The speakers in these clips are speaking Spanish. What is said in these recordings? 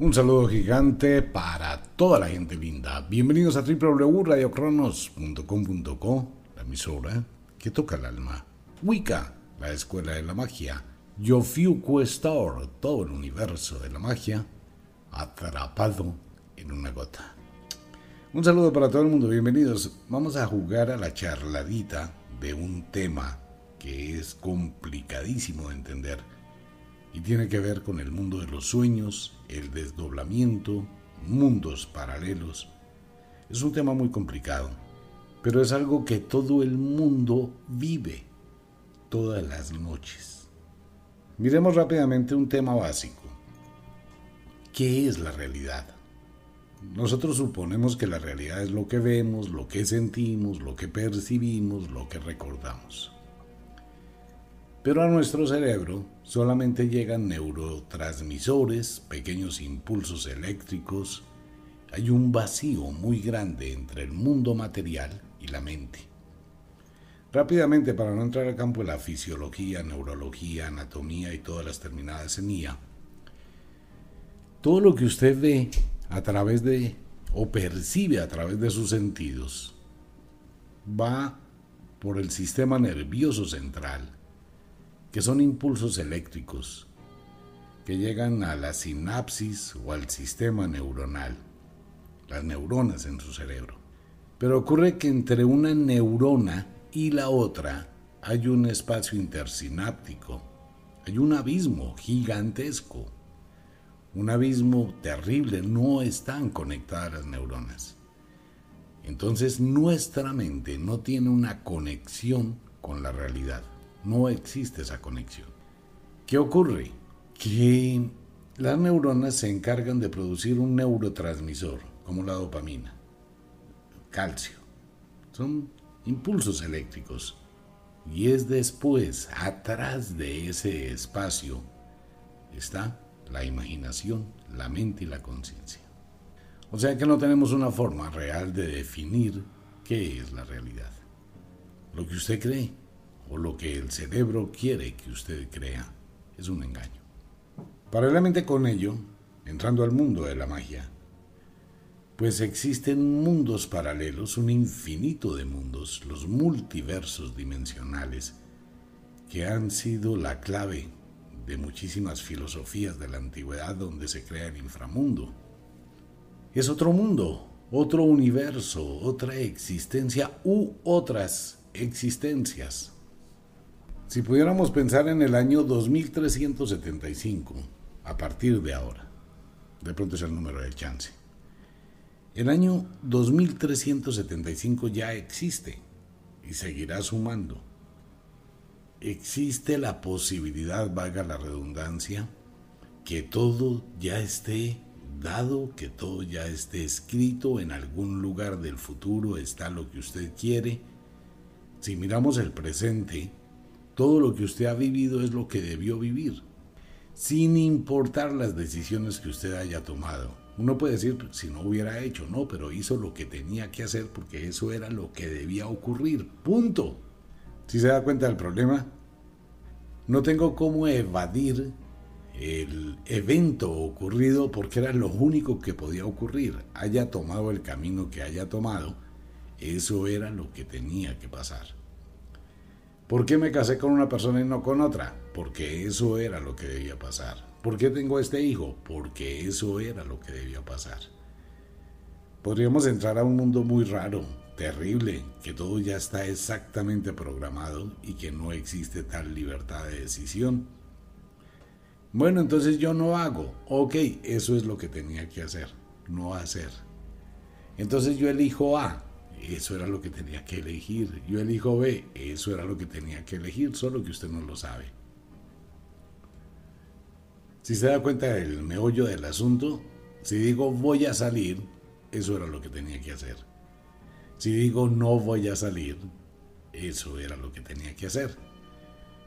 Un saludo gigante para toda la gente linda. Bienvenidos a www.radiocronos.com.co, la emisora que toca el alma. Wicca, la escuela de la magia. Yofiuku Store, todo el universo de la magia, atrapado en una gota. Un saludo para todo el mundo, bienvenidos. Vamos a jugar a la charladita de un tema que es complicadísimo de entender y tiene que ver con el mundo de los sueños, el desdoblamiento, mundos paralelos. Es un tema muy complicado, pero es algo que todo el mundo vive todas las noches. Miremos rápidamente un tema básico. ¿Qué es la realidad? Nosotros suponemos que la realidad es lo que vemos, lo que sentimos, lo que percibimos, lo que recordamos. Pero a nuestro cerebro solamente llegan neurotransmisores, pequeños impulsos eléctricos. Hay un vacío muy grande entre el mundo material y la mente. Rápidamente, para no entrar al campo de la fisiología, neurología, anatomía y todas las terminadas en IA, todo lo que usted ve a través de, o percibe a través de sus sentidos, va por el sistema nervioso central que son impulsos eléctricos que llegan a la sinapsis o al sistema neuronal, las neuronas en su cerebro. Pero ocurre que entre una neurona y la otra hay un espacio intersináptico, hay un abismo gigantesco, un abismo terrible, no están conectadas las neuronas. Entonces nuestra mente no tiene una conexión con la realidad. No existe esa conexión. ¿Qué ocurre? Que las neuronas se encargan de producir un neurotransmisor, como la dopamina, calcio. Son impulsos eléctricos. Y es después, atrás de ese espacio, está la imaginación, la mente y la conciencia. O sea que no tenemos una forma real de definir qué es la realidad. Lo que usted cree o lo que el cerebro quiere que usted crea es un engaño. Paralelamente con ello, entrando al mundo de la magia, pues existen mundos paralelos, un infinito de mundos, los multiversos dimensionales, que han sido la clave de muchísimas filosofías de la antigüedad donde se crea el inframundo. Es otro mundo, otro universo, otra existencia u otras existencias. Si pudiéramos pensar en el año 2375, a partir de ahora, de pronto es el número de chance. El año 2375 ya existe y seguirá sumando. Existe la posibilidad, vaga la redundancia, que todo ya esté dado, que todo ya esté escrito en algún lugar del futuro, está lo que usted quiere. Si miramos el presente, todo lo que usted ha vivido es lo que debió vivir, sin importar las decisiones que usted haya tomado. Uno puede decir, si no hubiera hecho, no, pero hizo lo que tenía que hacer porque eso era lo que debía ocurrir. Punto. Si se da cuenta del problema, no tengo cómo evadir el evento ocurrido porque era lo único que podía ocurrir. Haya tomado el camino que haya tomado, eso era lo que tenía que pasar. ¿Por qué me casé con una persona y no con otra? Porque eso era lo que debía pasar. ¿Por qué tengo este hijo? Porque eso era lo que debía pasar. Podríamos entrar a un mundo muy raro, terrible, que todo ya está exactamente programado y que no existe tal libertad de decisión. Bueno, entonces yo no hago. Ok, eso es lo que tenía que hacer, no hacer. Entonces yo elijo A. Eso era lo que tenía que elegir. Yo elijo B. Eso era lo que tenía que elegir, solo que usted no lo sabe. Si se da cuenta del meollo del asunto, si digo voy a salir, eso era lo que tenía que hacer. Si digo no voy a salir, eso era lo que tenía que hacer.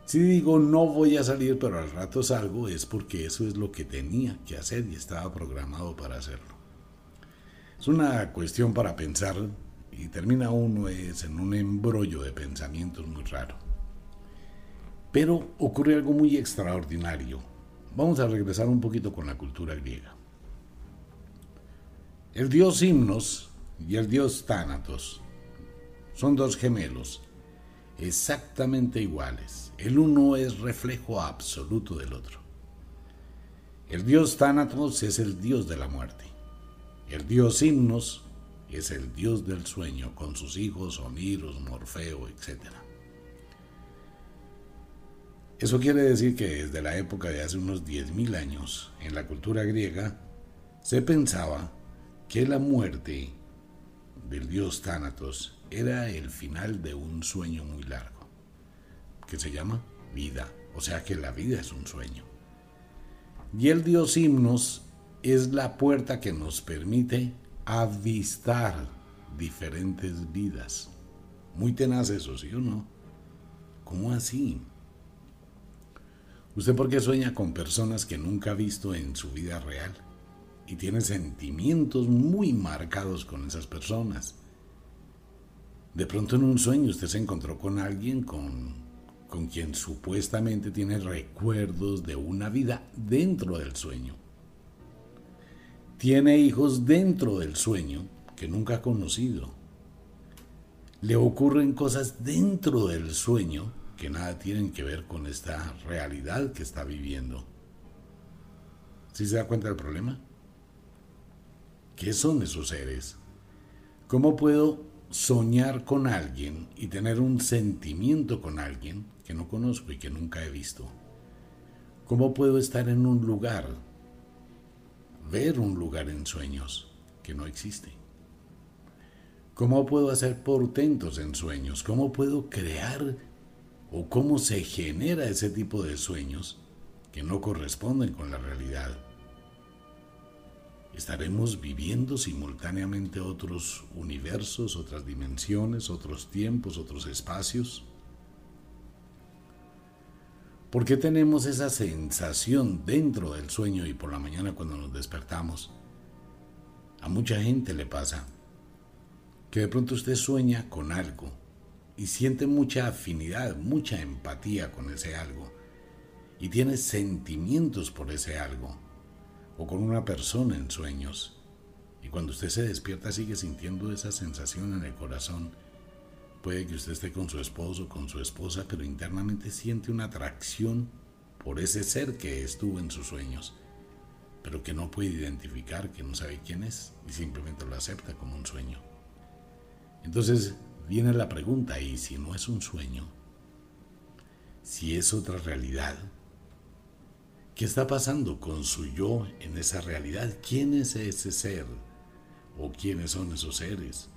Si digo no voy a salir, pero al rato salgo, es porque eso es lo que tenía que hacer y estaba programado para hacerlo. Es una cuestión para pensar y termina uno es en un embrollo de pensamientos muy raro. Pero ocurre algo muy extraordinario. Vamos a regresar un poquito con la cultura griega. El dios Himnos y el dios Tánatos son dos gemelos exactamente iguales. El uno es reflejo absoluto del otro. El dios Tánatos es el dios de la muerte. El dios Himnos es el dios del sueño con sus hijos Oniros, Morfeo, etc. Eso quiere decir que desde la época de hace unos 10.000 años, en la cultura griega, se pensaba que la muerte del dios Thanatos era el final de un sueño muy largo, que se llama vida, o sea que la vida es un sueño. Y el dios Himnos es la puerta que nos permite avistar diferentes vidas. Muy tenaz eso, ¿sí o no? ¿Cómo así? ¿Usted por qué sueña con personas que nunca ha visto en su vida real? Y tiene sentimientos muy marcados con esas personas. De pronto en un sueño usted se encontró con alguien con, con quien supuestamente tiene recuerdos de una vida dentro del sueño. Tiene hijos dentro del sueño que nunca ha conocido. Le ocurren cosas dentro del sueño que nada tienen que ver con esta realidad que está viviendo. ¿Sí se da cuenta del problema? ¿Qué son esos seres? ¿Cómo puedo soñar con alguien y tener un sentimiento con alguien que no conozco y que nunca he visto? ¿Cómo puedo estar en un lugar, ver un lugar en sueños que no existe? ¿Cómo puedo hacer portentos en sueños? ¿Cómo puedo crear o cómo se genera ese tipo de sueños que no corresponden con la realidad. Estaremos viviendo simultáneamente otros universos, otras dimensiones, otros tiempos, otros espacios. ¿Por qué tenemos esa sensación dentro del sueño y por la mañana cuando nos despertamos? A mucha gente le pasa que de pronto usted sueña con algo y siente mucha afinidad, mucha empatía con ese algo y tiene sentimientos por ese algo o con una persona en sueños y cuando usted se despierta sigue sintiendo esa sensación en el corazón. Puede que usted esté con su esposo, con su esposa, pero internamente siente una atracción por ese ser que estuvo en sus sueños, pero que no puede identificar, que no sabe quién es y simplemente lo acepta como un sueño. Entonces, viene la pregunta, ¿y si no es un sueño? Si es otra realidad, ¿qué está pasando con su yo en esa realidad? ¿Quién es ese ser? ¿O quiénes son esos seres?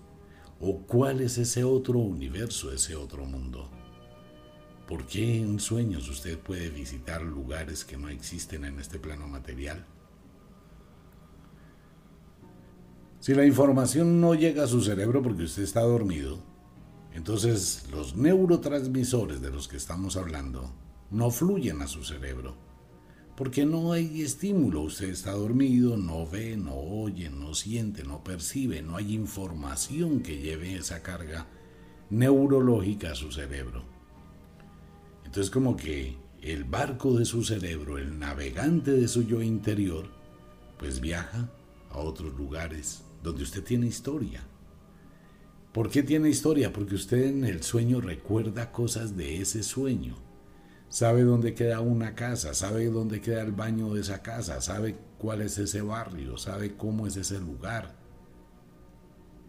¿O cuál es ese otro universo, ese otro mundo? ¿Por qué en sueños usted puede visitar lugares que no existen en este plano material? Si la información no llega a su cerebro porque usted está dormido, entonces los neurotransmisores de los que estamos hablando no fluyen a su cerebro, porque no hay estímulo, usted está dormido, no ve, no oye, no siente, no percibe, no hay información que lleve esa carga neurológica a su cerebro. Entonces como que el barco de su cerebro, el navegante de su yo interior, pues viaja a otros lugares donde usted tiene historia ¿Por qué tiene historia? Porque usted en el sueño recuerda cosas de ese sueño. Sabe dónde queda una casa, sabe dónde queda el baño de esa casa, sabe cuál es ese barrio, sabe cómo es ese lugar.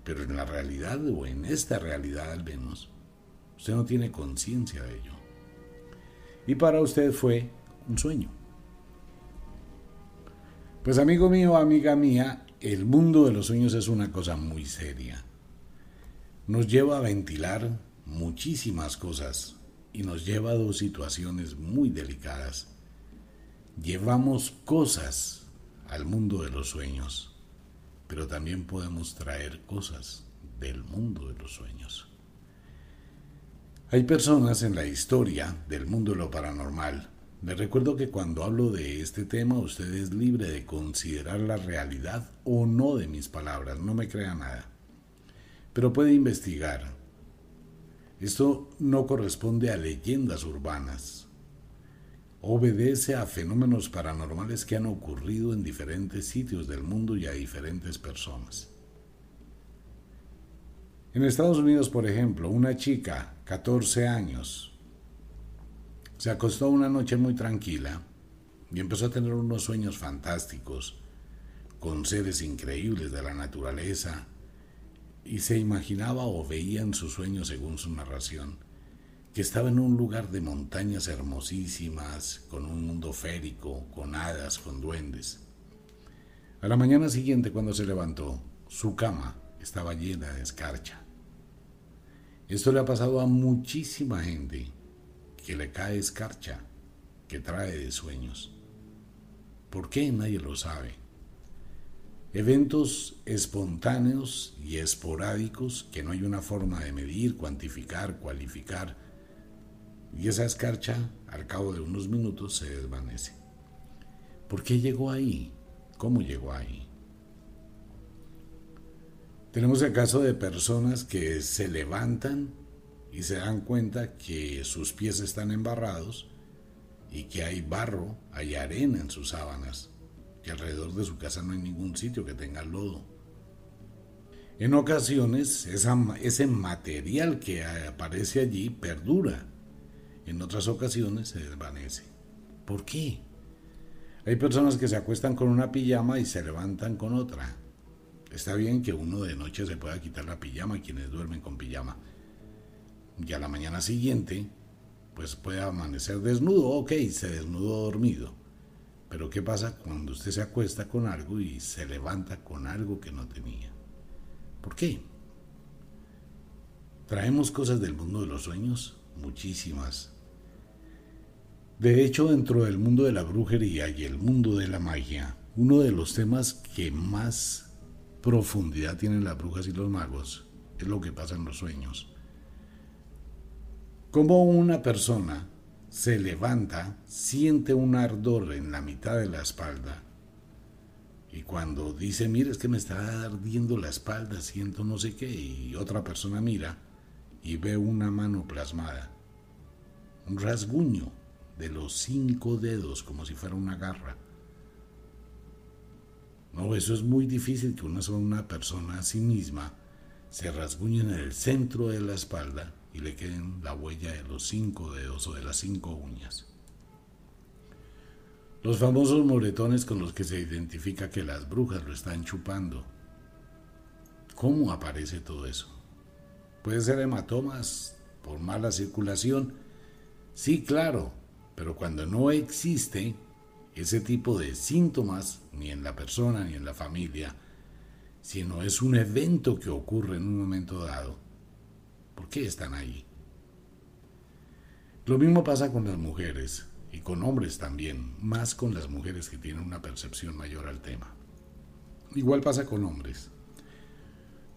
Pero en la realidad o en esta realidad al menos, usted no tiene conciencia de ello. Y para usted fue un sueño. Pues amigo mío, amiga mía, el mundo de los sueños es una cosa muy seria nos lleva a ventilar muchísimas cosas y nos lleva a dos situaciones muy delicadas. Llevamos cosas al mundo de los sueños, pero también podemos traer cosas del mundo de los sueños. Hay personas en la historia del mundo de lo paranormal. Les recuerdo que cuando hablo de este tema usted es libre de considerar la realidad o no de mis palabras, no me crea nada pero puede investigar. Esto no corresponde a leyendas urbanas. obedece a fenómenos paranormales que han ocurrido en diferentes sitios del mundo y a diferentes personas. En Estados Unidos, por ejemplo, una chica, 14 años, se acostó una noche muy tranquila y empezó a tener unos sueños fantásticos con seres increíbles de la naturaleza y se imaginaba o veía en sus sueños, según su narración, que estaba en un lugar de montañas hermosísimas, con un mundo férico, con hadas, con duendes. A la mañana siguiente, cuando se levantó, su cama estaba llena de escarcha. Esto le ha pasado a muchísima gente que le cae escarcha, que trae de sueños. ¿Por qué? Nadie lo sabe. Eventos espontáneos y esporádicos que no hay una forma de medir, cuantificar, cualificar. Y esa escarcha, al cabo de unos minutos, se desvanece. ¿Por qué llegó ahí? ¿Cómo llegó ahí? Tenemos el caso de personas que se levantan y se dan cuenta que sus pies están embarrados y que hay barro, hay arena en sus sábanas, que alrededor de su casa no hay ningún sitio que tenga lodo. En ocasiones ese material que aparece allí perdura, en otras ocasiones se desvanece. ¿Por qué? Hay personas que se acuestan con una pijama y se levantan con otra. Está bien que uno de noche se pueda quitar la pijama, quienes duermen con pijama. Y a la mañana siguiente, pues puede amanecer desnudo, ok, se desnudó dormido. Pero ¿qué pasa cuando usted se acuesta con algo y se levanta con algo que no tenía? ¿Por qué? Traemos cosas del mundo de los sueños, muchísimas. De hecho, dentro del mundo de la brujería y el mundo de la magia, uno de los temas que más profundidad tienen las brujas y los magos es lo que pasa en los sueños. Como una persona se levanta, siente un ardor en la mitad de la espalda. Y cuando dice, mire, es que me está ardiendo la espalda, siento no sé qué, y otra persona mira y ve una mano plasmada. Un rasguño de los cinco dedos, como si fuera una garra. No, eso es muy difícil que una una persona a sí misma se rasguñe en el centro de la espalda y le queden la huella de los cinco dedos o de las cinco uñas. Los famosos moretones con los que se identifica que las brujas lo están chupando. ¿Cómo aparece todo eso? Puede ser hematomas por mala circulación. Sí, claro, pero cuando no existe ese tipo de síntomas ni en la persona ni en la familia, sino es un evento que ocurre en un momento dado. ¿Por qué están ahí? Lo mismo pasa con las mujeres y con hombres también, más con las mujeres que tienen una percepción mayor al tema. Igual pasa con hombres.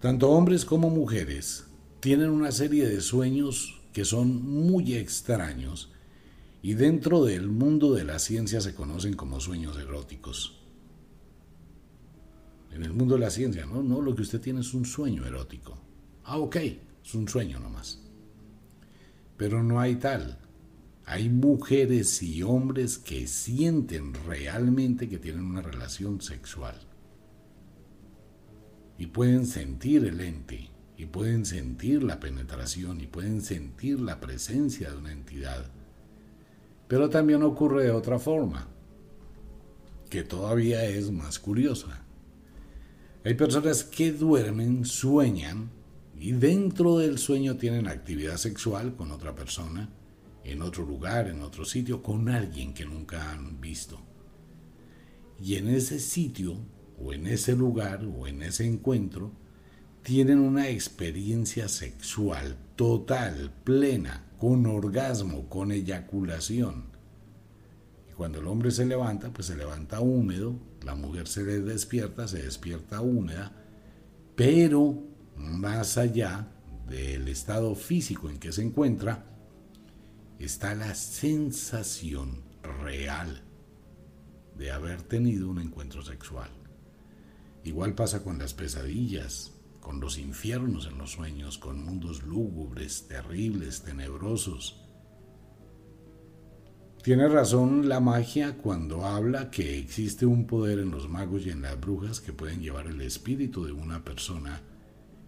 Tanto hombres como mujeres tienen una serie de sueños que son muy extraños y dentro del mundo de la ciencia se conocen como sueños eróticos. En el mundo de la ciencia, ¿no? No, lo que usted tiene es un sueño erótico. Ah, ok, es un sueño nomás. Pero no hay tal. Hay mujeres y hombres que sienten realmente que tienen una relación sexual. Y pueden sentir el ente, y pueden sentir la penetración, y pueden sentir la presencia de una entidad pero también ocurre de otra forma, que todavía es más curiosa. Hay personas que duermen, sueñan y dentro del sueño tienen actividad sexual con otra persona, en otro lugar, en otro sitio, con alguien que nunca han visto. Y en ese sitio, o en ese lugar, o en ese encuentro, tienen una experiencia sexual total, plena, con orgasmo, con eyaculación. Y cuando el hombre se levanta, pues se levanta húmedo, la mujer se despierta, se despierta húmeda, pero más allá del estado físico en que se encuentra, está la sensación real de haber tenido un encuentro sexual. Igual pasa con las pesadillas, con los infiernos en los sueños, con mundos lúgubres, terribles, tenebrosos. Tiene razón la magia cuando habla que existe un poder en los magos y en las brujas que pueden llevar el espíritu de una persona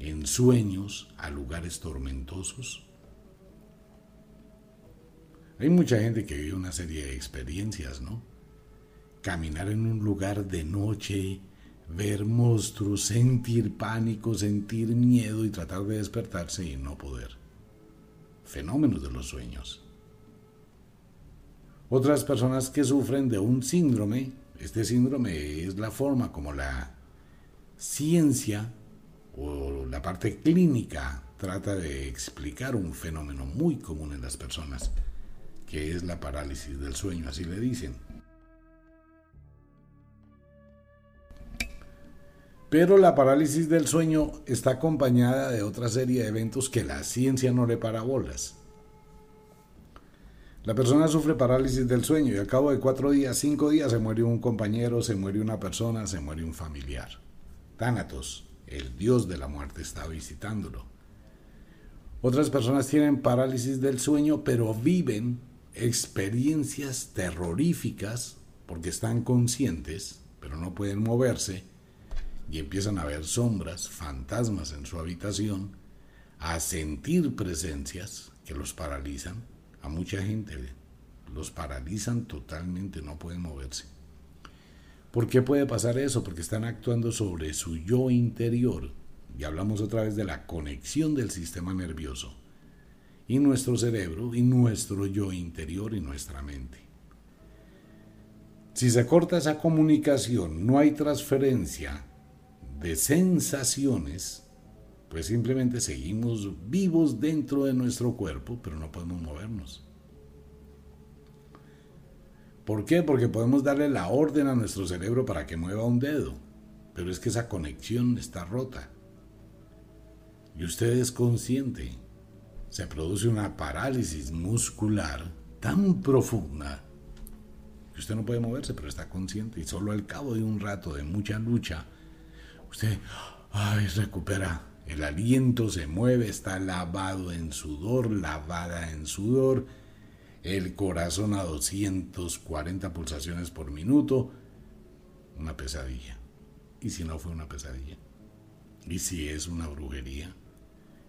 en sueños a lugares tormentosos. Hay mucha gente que vive una serie de experiencias, ¿no? Caminar en un lugar de noche, ver monstruos, sentir pánico, sentir miedo y tratar de despertarse y no poder. Fenómenos de los sueños. Otras personas que sufren de un síndrome, este síndrome es la forma como la ciencia o la parte clínica trata de explicar un fenómeno muy común en las personas, que es la parálisis del sueño, así le dicen. Pero la parálisis del sueño está acompañada de otra serie de eventos que la ciencia no le para bolas. La persona sufre parálisis del sueño y al cabo de cuatro días, cinco días se muere un compañero, se muere una persona, se muere un familiar. Tánatos, el dios de la muerte, está visitándolo. Otras personas tienen parálisis del sueño, pero viven experiencias terroríficas porque están conscientes, pero no pueden moverse, y empiezan a ver sombras, fantasmas en su habitación, a sentir presencias que los paralizan a mucha gente los paralizan totalmente, no pueden moverse. ¿Por qué puede pasar eso? Porque están actuando sobre su yo interior. Y hablamos otra vez de la conexión del sistema nervioso y nuestro cerebro y nuestro yo interior y nuestra mente. Si se corta esa comunicación, no hay transferencia de sensaciones, pues simplemente seguimos vivos dentro de nuestro cuerpo, pero no podemos movernos. ¿Por qué? Porque podemos darle la orden a nuestro cerebro para que mueva un dedo, pero es que esa conexión está rota. Y usted es consciente. Se produce una parálisis muscular tan profunda que usted no puede moverse, pero está consciente. Y solo al cabo de un rato de mucha lucha, usted ay, recupera el aliento se mueve, está lavado en sudor, lavada en sudor, el corazón a 240 pulsaciones por minuto, una pesadilla. ¿Y si no fue una pesadilla? ¿Y si es una brujería?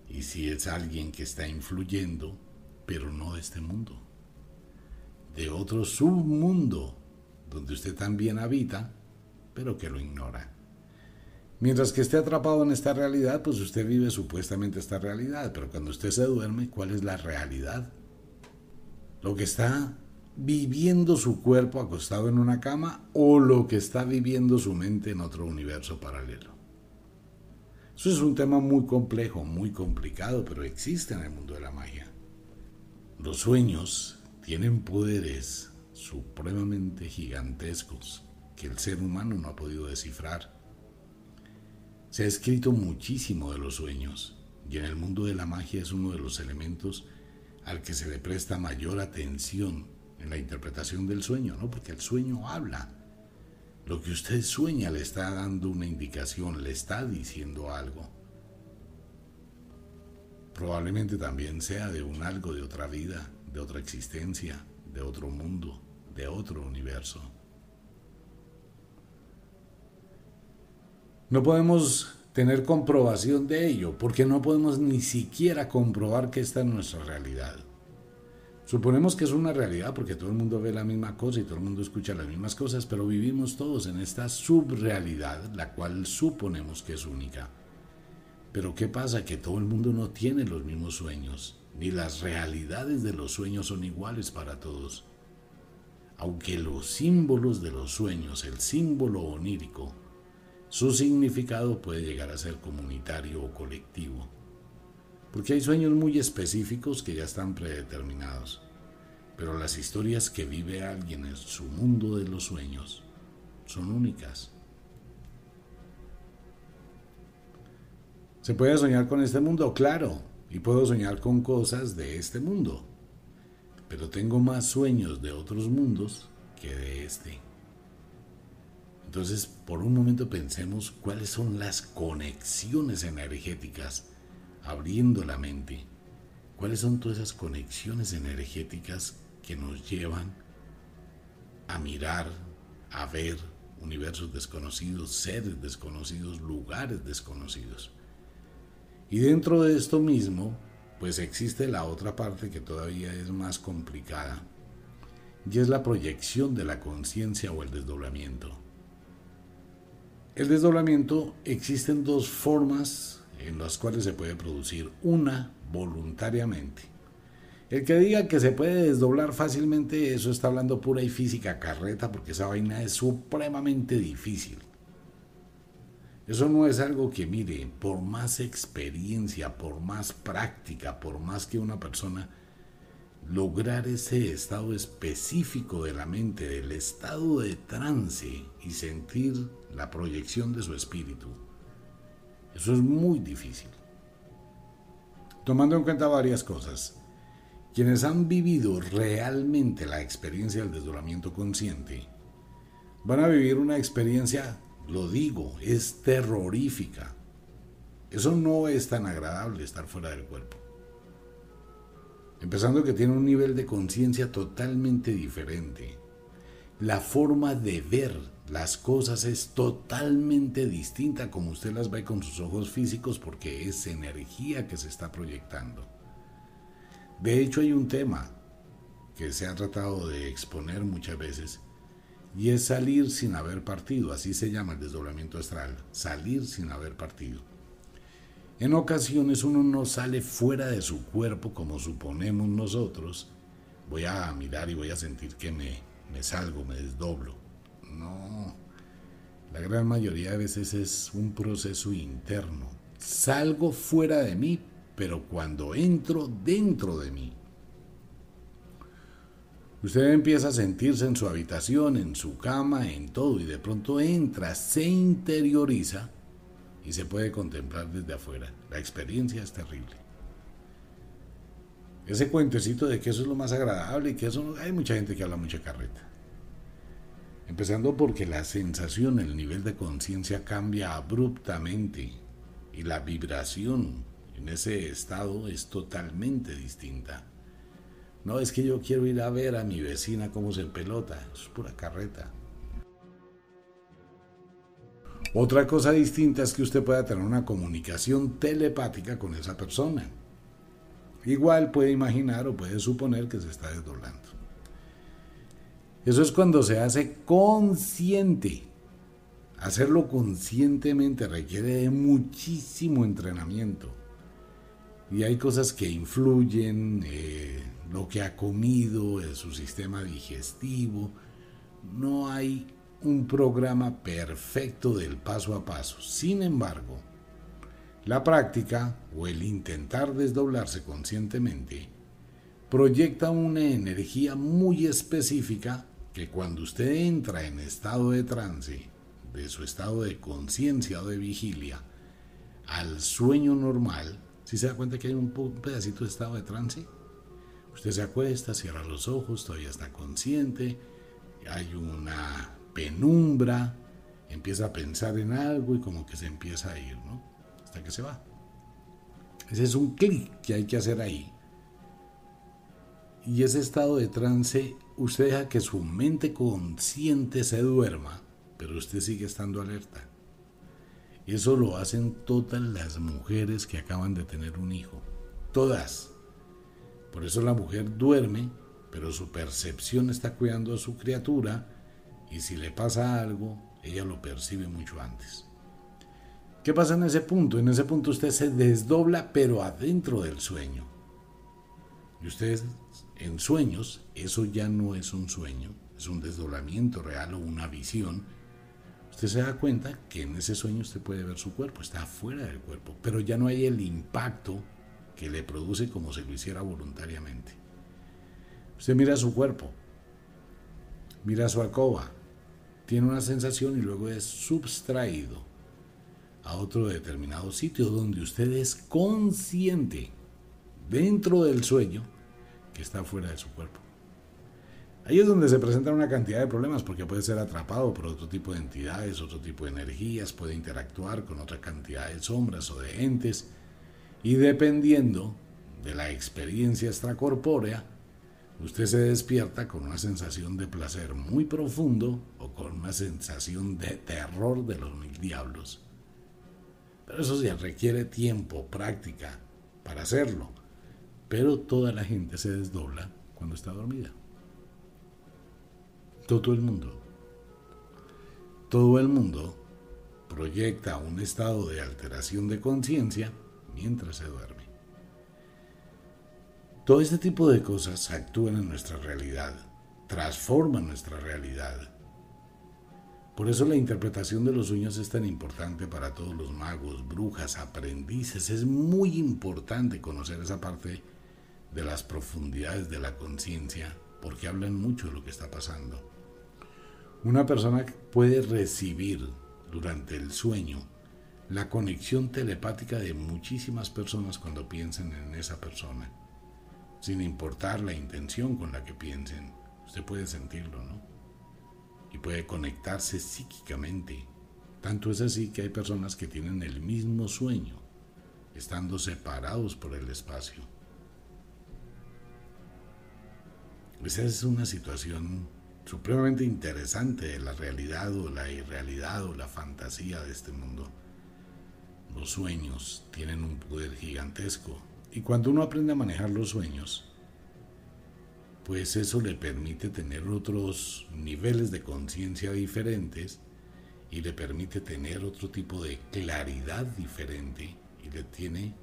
¿Y si es alguien que está influyendo, pero no de este mundo? De otro submundo, donde usted también habita, pero que lo ignora. Mientras que esté atrapado en esta realidad, pues usted vive supuestamente esta realidad, pero cuando usted se duerme, ¿cuál es la realidad? Lo que está viviendo su cuerpo acostado en una cama o lo que está viviendo su mente en otro universo paralelo. Eso es un tema muy complejo, muy complicado, pero existe en el mundo de la magia. Los sueños tienen poderes supremamente gigantescos que el ser humano no ha podido descifrar. Se ha escrito muchísimo de los sueños y en el mundo de la magia es uno de los elementos al que se le presta mayor atención en la interpretación del sueño, ¿no? Porque el sueño habla. Lo que usted sueña le está dando una indicación, le está diciendo algo. Probablemente también sea de un algo de otra vida, de otra existencia, de otro mundo, de otro universo. No podemos tener comprobación de ello, porque no podemos ni siquiera comprobar que esta es nuestra realidad. Suponemos que es una realidad porque todo el mundo ve la misma cosa y todo el mundo escucha las mismas cosas, pero vivimos todos en esta subrealidad, la cual suponemos que es única. Pero ¿qué pasa? Que todo el mundo no tiene los mismos sueños, ni las realidades de los sueños son iguales para todos. Aunque los símbolos de los sueños, el símbolo onírico, su significado puede llegar a ser comunitario o colectivo, porque hay sueños muy específicos que ya están predeterminados, pero las historias que vive alguien en su mundo de los sueños son únicas. ¿Se puede soñar con este mundo? Claro, y puedo soñar con cosas de este mundo, pero tengo más sueños de otros mundos que de este. Entonces, por un momento pensemos cuáles son las conexiones energéticas, abriendo la mente. ¿Cuáles son todas esas conexiones energéticas que nos llevan a mirar, a ver universos desconocidos, seres desconocidos, lugares desconocidos. Y dentro de esto mismo, pues existe la otra parte que todavía es más complicada, y es la proyección de la conciencia o el desdoblamiento. El desdoblamiento existen dos formas en las cuales se puede producir. Una, voluntariamente. El que diga que se puede desdoblar fácilmente, eso está hablando pura y física carreta, porque esa vaina es supremamente difícil. Eso no es algo que, mire, por más experiencia, por más práctica, por más que una persona lograr ese estado específico de la mente, del estado de trance y sentir la proyección de su espíritu. Eso es muy difícil. Tomando en cuenta varias cosas, quienes han vivido realmente la experiencia del desdoblamiento consciente van a vivir una experiencia, lo digo, es terrorífica. Eso no es tan agradable estar fuera del cuerpo. Empezando que tiene un nivel de conciencia totalmente diferente. La forma de ver las cosas es totalmente distinta como usted las ve con sus ojos físicos porque es energía que se está proyectando. De hecho hay un tema que se ha tratado de exponer muchas veces y es salir sin haber partido, así se llama el desdoblamiento astral, salir sin haber partido. En ocasiones uno no sale fuera de su cuerpo como suponemos nosotros. Voy a mirar y voy a sentir que me, me salgo, me desdoblo. No, la gran mayoría de veces es un proceso interno. Salgo fuera de mí, pero cuando entro dentro de mí. Usted empieza a sentirse en su habitación, en su cama, en todo, y de pronto entra, se interioriza y se puede contemplar desde afuera. La experiencia es terrible. Ese cuentecito de que eso es lo más agradable y que eso hay mucha gente que habla mucha carreta. Empezando porque la sensación, el nivel de conciencia cambia abruptamente y la vibración en ese estado es totalmente distinta. No es que yo quiero ir a ver a mi vecina cómo se pelota, es pura carreta. Otra cosa distinta es que usted pueda tener una comunicación telepática con esa persona. Igual puede imaginar o puede suponer que se está desdoblando. Eso es cuando se hace consciente. Hacerlo conscientemente requiere de muchísimo entrenamiento. Y hay cosas que influyen, eh, lo que ha comido, su sistema digestivo. No hay un programa perfecto del paso a paso. Sin embargo, la práctica o el intentar desdoblarse conscientemente proyecta una energía muy específica que cuando usted entra en estado de trance, de su estado de conciencia o de vigilia, al sueño normal, si se da cuenta que hay un pedacito de estado de trance, usted se acuesta, cierra los ojos, todavía está consciente, hay una penumbra, empieza a pensar en algo y como que se empieza a ir, ¿no? Hasta que se va. Ese es un clic que hay que hacer ahí. Y ese estado de trance, usted deja que su mente consciente se duerma, pero usted sigue estando alerta. Eso lo hacen todas las mujeres que acaban de tener un hijo. Todas. Por eso la mujer duerme, pero su percepción está cuidando a su criatura y si le pasa algo, ella lo percibe mucho antes. ¿Qué pasa en ese punto? En ese punto usted se desdobla, pero adentro del sueño. Y usted en sueños, eso ya no es un sueño, es un desdoblamiento real o una visión. Usted se da cuenta que en ese sueño usted puede ver su cuerpo, está fuera del cuerpo, pero ya no hay el impacto que le produce como si lo hiciera voluntariamente. Usted mira su cuerpo, mira su alcoba, tiene una sensación y luego es subtraído a otro determinado sitio donde usted es consciente dentro del sueño que está fuera de su cuerpo. Ahí es donde se presentan una cantidad de problemas porque puede ser atrapado por otro tipo de entidades, otro tipo de energías, puede interactuar con otra cantidad de sombras o de entes y dependiendo de la experiencia extracorpórea, usted se despierta con una sensación de placer muy profundo o con una sensación de terror de los mil diablos. Pero eso sí requiere tiempo, práctica para hacerlo. Pero toda la gente se desdobla cuando está dormida. Todo el mundo. Todo el mundo proyecta un estado de alteración de conciencia mientras se duerme. Todo este tipo de cosas actúan en nuestra realidad, transforman nuestra realidad. Por eso la interpretación de los sueños es tan importante para todos los magos, brujas, aprendices. Es muy importante conocer esa parte de las profundidades de la conciencia porque hablan mucho de lo que está pasando. Una persona puede recibir durante el sueño la conexión telepática de muchísimas personas cuando piensen en esa persona sin importar la intención con la que piensen. Usted puede sentirlo, ¿no? Y puede conectarse psíquicamente. Tanto es así que hay personas que tienen el mismo sueño, estando separados por el espacio. Esa es una situación supremamente interesante de la realidad o la irrealidad o la fantasía de este mundo. Los sueños tienen un poder gigantesco y cuando uno aprende a manejar los sueños, pues eso le permite tener otros niveles de conciencia diferentes y le permite tener otro tipo de claridad diferente y le tiene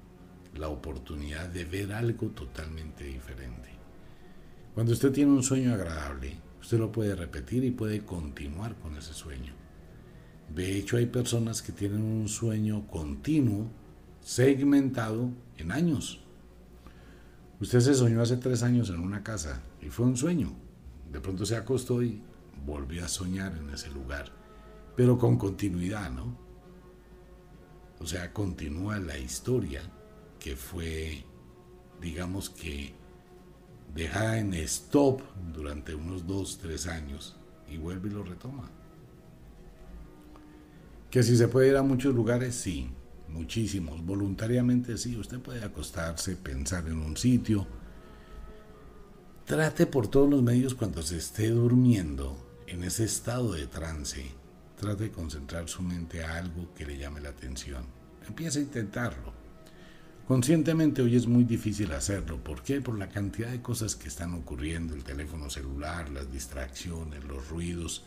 la oportunidad de ver algo totalmente diferente. Cuando usted tiene un sueño agradable, usted lo puede repetir y puede continuar con ese sueño. De hecho, hay personas que tienen un sueño continuo segmentado en años. Usted se soñó hace tres años en una casa y fue un sueño. De pronto se acostó y volvió a soñar en ese lugar, pero con continuidad, ¿no? O sea, continúa la historia que fue, digamos que, dejada en stop durante unos dos, tres años y vuelve y lo retoma. Que si se puede ir a muchos lugares, sí, muchísimos. Voluntariamente sí, usted puede acostarse, pensar en un sitio. Trate por todos los medios cuando se esté durmiendo, en ese estado de trance, trate de concentrar su mente a algo que le llame la atención. Empiece a intentarlo. Conscientemente hoy es muy difícil hacerlo. ¿Por qué? Por la cantidad de cosas que están ocurriendo, el teléfono celular, las distracciones, los ruidos,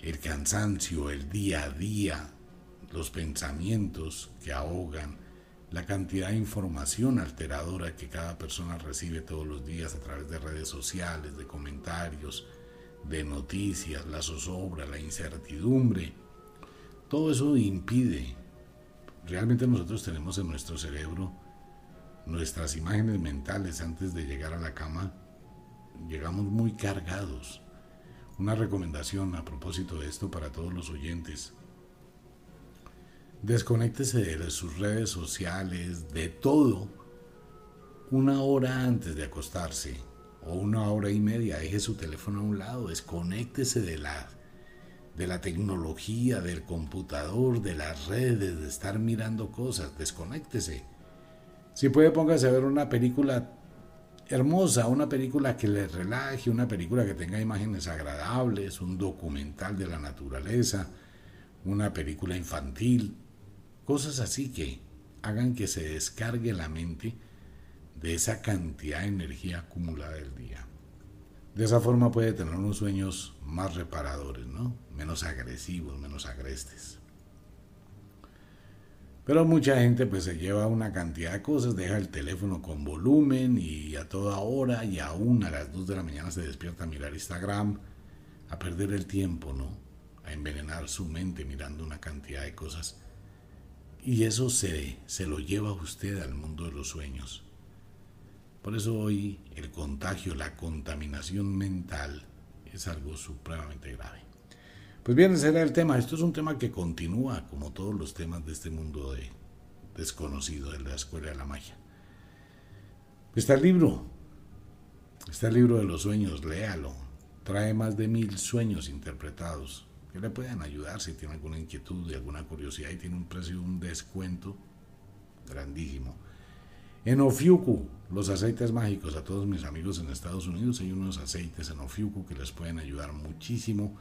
el cansancio, el día a día, los pensamientos que ahogan, la cantidad de información alteradora que cada persona recibe todos los días a través de redes sociales, de comentarios, de noticias, la zozobra, la incertidumbre. Todo eso impide. Realmente nosotros tenemos en nuestro cerebro nuestras imágenes mentales antes de llegar a la cama. Llegamos muy cargados. Una recomendación a propósito de esto para todos los oyentes. Desconéctese de sus redes sociales, de todo, una hora antes de acostarse o una hora y media. Deje su teléfono a un lado, desconéctese de la, de la tecnología, del computador, de las redes, de estar mirando cosas. Desconéctese. Si puede, póngase a ver una película hermosa, una película que le relaje, una película que tenga imágenes agradables, un documental de la naturaleza, una película infantil, Cosas así que hagan que se descargue la mente de esa cantidad de energía acumulada del día. De esa forma puede tener unos sueños más reparadores, ¿no? Menos agresivos, menos agrestes. Pero mucha gente pues se lleva una cantidad de cosas, deja el teléfono con volumen y a toda hora y aún a las 2 de la mañana se despierta a mirar Instagram, a perder el tiempo, ¿no? A envenenar su mente mirando una cantidad de cosas y eso se, se lo lleva a usted al mundo de los sueños. Por eso hoy el contagio, la contaminación mental es algo supremamente grave. Pues bien, ese era el tema. Esto es un tema que continúa como todos los temas de este mundo de desconocido de la escuela de la magia. Está el libro. Está el libro de los sueños, léalo. Trae más de mil sueños interpretados que le pueden ayudar si tiene alguna inquietud y alguna curiosidad y tiene un precio, un descuento grandísimo. En Ofiuku, los aceites mágicos, a todos mis amigos en Estados Unidos, hay unos aceites en Ofiuku que les pueden ayudar muchísimo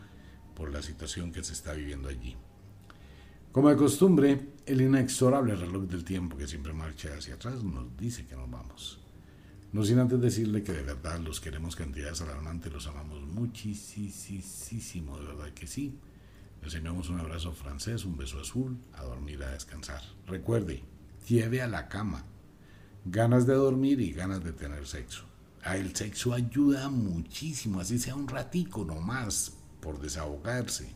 por la situación que se está viviendo allí. Como de costumbre, el inexorable reloj del tiempo que siempre marcha hacia atrás nos dice que nos vamos. No sin antes decirle que de verdad los queremos cantidades alarmantes, los amamos muchísimo, de verdad que sí. Les enviamos un abrazo francés, un beso azul, a dormir, a descansar. Recuerde, lleve a la cama ganas de dormir y ganas de tener sexo. Ah, el sexo ayuda muchísimo, así sea un ratico nomás, por desahogarse.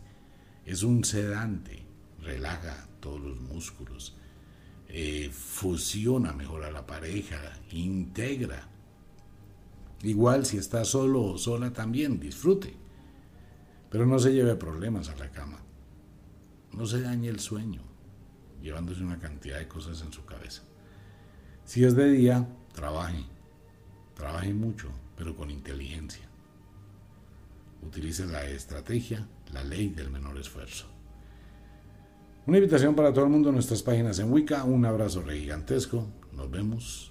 Es un sedante, relaja todos los músculos, eh, fusiona mejor a la pareja, integra. Igual si está solo o sola también, disfrute. Pero no se lleve problemas a la cama. No se dañe el sueño, llevándose una cantidad de cosas en su cabeza. Si es de día, trabaje. Trabaje mucho, pero con inteligencia. Utilice la estrategia, la ley del menor esfuerzo. Una invitación para todo el mundo en nuestras páginas en Wicca. Un abrazo gigantesco. Nos vemos